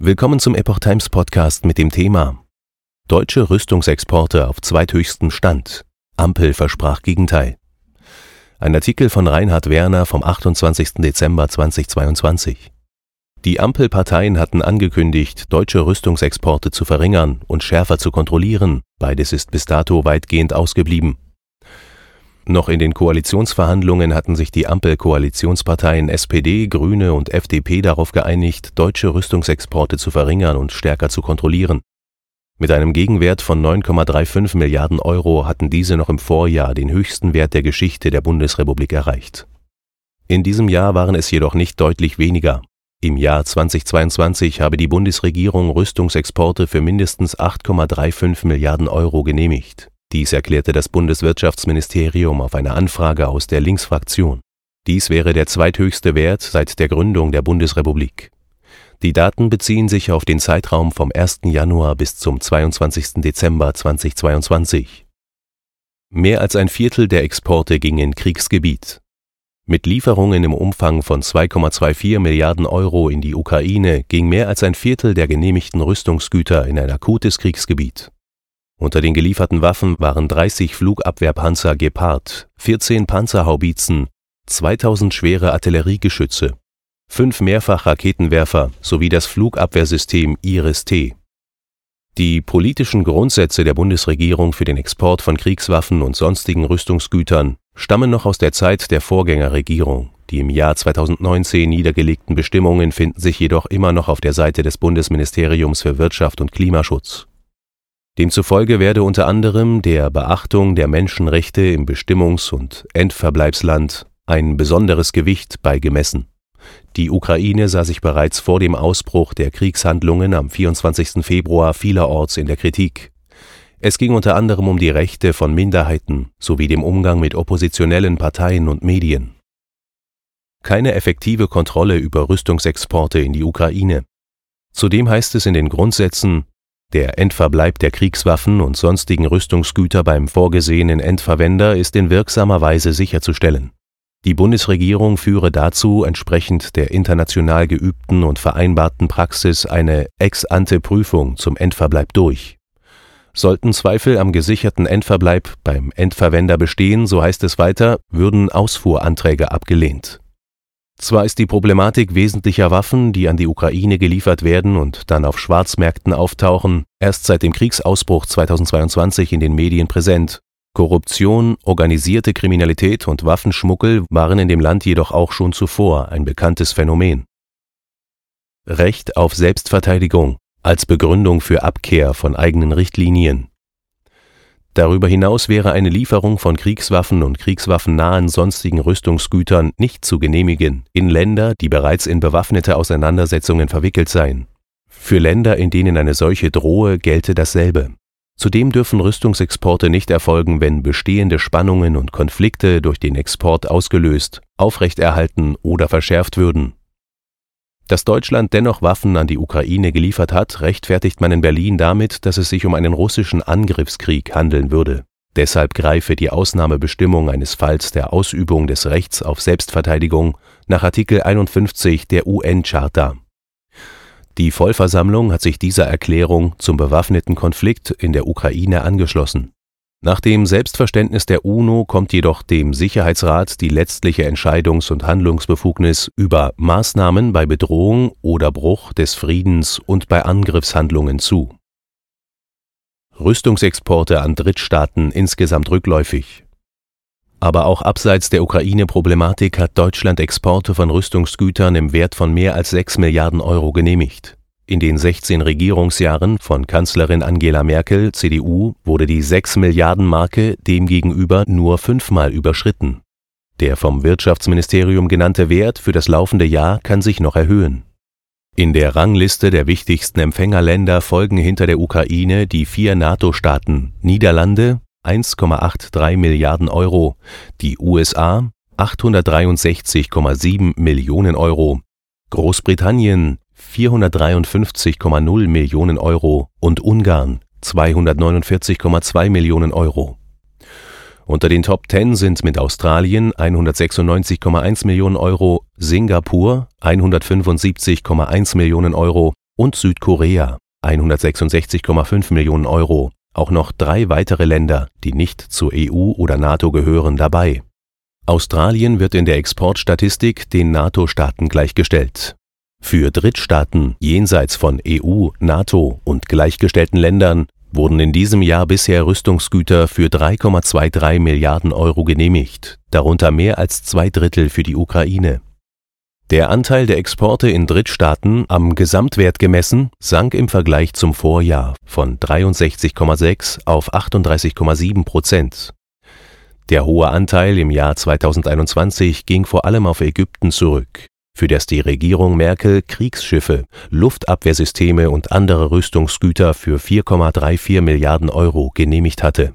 Willkommen zum Epoch Times Podcast mit dem Thema Deutsche Rüstungsexporte auf zweithöchstem Stand. Ampel versprach Gegenteil. Ein Artikel von Reinhard Werner vom 28. Dezember 2022. Die Ampelparteien hatten angekündigt, deutsche Rüstungsexporte zu verringern und schärfer zu kontrollieren. Beides ist bis dato weitgehend ausgeblieben. Noch in den Koalitionsverhandlungen hatten sich die Ampel-Koalitionsparteien SPD, Grüne und FDP darauf geeinigt, deutsche Rüstungsexporte zu verringern und stärker zu kontrollieren. Mit einem Gegenwert von 9,35 Milliarden Euro hatten diese noch im Vorjahr den höchsten Wert der Geschichte der Bundesrepublik erreicht. In diesem Jahr waren es jedoch nicht deutlich weniger. Im Jahr 2022 habe die Bundesregierung Rüstungsexporte für mindestens 8,35 Milliarden Euro genehmigt. Dies erklärte das Bundeswirtschaftsministerium auf eine Anfrage aus der Linksfraktion. Dies wäre der zweithöchste Wert seit der Gründung der Bundesrepublik. Die Daten beziehen sich auf den Zeitraum vom 1. Januar bis zum 22. Dezember 2022. Mehr als ein Viertel der Exporte ging in Kriegsgebiet. Mit Lieferungen im Umfang von 2,24 Milliarden Euro in die Ukraine ging mehr als ein Viertel der genehmigten Rüstungsgüter in ein akutes Kriegsgebiet. Unter den gelieferten Waffen waren 30 Flugabwehrpanzer Gepard, 14 Panzerhaubitzen, 2000 schwere Artilleriegeschütze, fünf Mehrfachraketenwerfer sowie das Flugabwehrsystem Iris-T. Die politischen Grundsätze der Bundesregierung für den Export von Kriegswaffen und sonstigen Rüstungsgütern stammen noch aus der Zeit der Vorgängerregierung. Die im Jahr 2019 niedergelegten Bestimmungen finden sich jedoch immer noch auf der Seite des Bundesministeriums für Wirtschaft und Klimaschutz. Demzufolge werde unter anderem der Beachtung der Menschenrechte im Bestimmungs- und Endverbleibsland ein besonderes Gewicht beigemessen. Die Ukraine sah sich bereits vor dem Ausbruch der Kriegshandlungen am 24. Februar vielerorts in der Kritik. Es ging unter anderem um die Rechte von Minderheiten sowie dem Umgang mit oppositionellen Parteien und Medien. Keine effektive Kontrolle über Rüstungsexporte in die Ukraine. Zudem heißt es in den Grundsätzen, der Endverbleib der Kriegswaffen und sonstigen Rüstungsgüter beim vorgesehenen Endverwender ist in wirksamer Weise sicherzustellen. Die Bundesregierung führe dazu entsprechend der international geübten und vereinbarten Praxis eine Ex-ante-Prüfung zum Endverbleib durch. Sollten Zweifel am gesicherten Endverbleib beim Endverwender bestehen, so heißt es weiter, würden Ausfuhranträge abgelehnt zwar ist die Problematik wesentlicher Waffen, die an die Ukraine geliefert werden und dann auf Schwarzmärkten auftauchen, erst seit dem Kriegsausbruch 2022 in den Medien präsent. Korruption, organisierte Kriminalität und Waffenschmuggel waren in dem Land jedoch auch schon zuvor ein bekanntes Phänomen. Recht auf Selbstverteidigung als Begründung für Abkehr von eigenen Richtlinien Darüber hinaus wäre eine Lieferung von Kriegswaffen und kriegswaffennahen sonstigen Rüstungsgütern nicht zu genehmigen in Länder, die bereits in bewaffnete Auseinandersetzungen verwickelt seien. Für Länder, in denen eine solche drohe, gelte dasselbe. Zudem dürfen Rüstungsexporte nicht erfolgen, wenn bestehende Spannungen und Konflikte durch den Export ausgelöst, aufrechterhalten oder verschärft würden dass Deutschland dennoch Waffen an die Ukraine geliefert hat, rechtfertigt man in Berlin damit, dass es sich um einen russischen Angriffskrieg handeln würde. Deshalb greife die Ausnahmebestimmung eines Falls der Ausübung des Rechts auf Selbstverteidigung nach Artikel 51 der UN-Charta. Die Vollversammlung hat sich dieser Erklärung zum bewaffneten Konflikt in der Ukraine angeschlossen. Nach dem Selbstverständnis der UNO kommt jedoch dem Sicherheitsrat die letztliche Entscheidungs- und Handlungsbefugnis über Maßnahmen bei Bedrohung oder Bruch des Friedens und bei Angriffshandlungen zu. Rüstungsexporte an Drittstaaten insgesamt rückläufig. Aber auch abseits der Ukraine-Problematik hat Deutschland Exporte von Rüstungsgütern im Wert von mehr als 6 Milliarden Euro genehmigt in den 16 Regierungsjahren von Kanzlerin Angela Merkel, CDU, wurde die 6 Milliarden Marke demgegenüber nur fünfmal überschritten. Der vom Wirtschaftsministerium genannte Wert für das laufende Jahr kann sich noch erhöhen. In der Rangliste der wichtigsten Empfängerländer folgen hinter der Ukraine die vier NATO-Staaten Niederlande 1,83 Milliarden Euro, die USA 863,7 Millionen Euro, Großbritannien 453,0 Millionen Euro und Ungarn 249,2 Millionen Euro. Unter den Top 10 sind mit Australien 196,1 Millionen Euro, Singapur 175,1 Millionen Euro, und Südkorea 166,5 Millionen Euro, auch noch drei weitere Länder, die nicht zur EU oder NATO gehören, dabei. Australien wird in der Exportstatistik den NATO-Staaten gleichgestellt. Für Drittstaaten jenseits von EU, NATO und gleichgestellten Ländern wurden in diesem Jahr bisher Rüstungsgüter für 3,23 Milliarden Euro genehmigt, darunter mehr als zwei Drittel für die Ukraine. Der Anteil der Exporte in Drittstaaten am Gesamtwert gemessen sank im Vergleich zum Vorjahr von 63,6 auf 38,7 Prozent. Der hohe Anteil im Jahr 2021 ging vor allem auf Ägypten zurück, für das die Regierung Merkel Kriegsschiffe, Luftabwehrsysteme und andere Rüstungsgüter für 4,34 Milliarden Euro genehmigt hatte